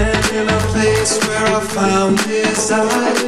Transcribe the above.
And in a place where I found desire.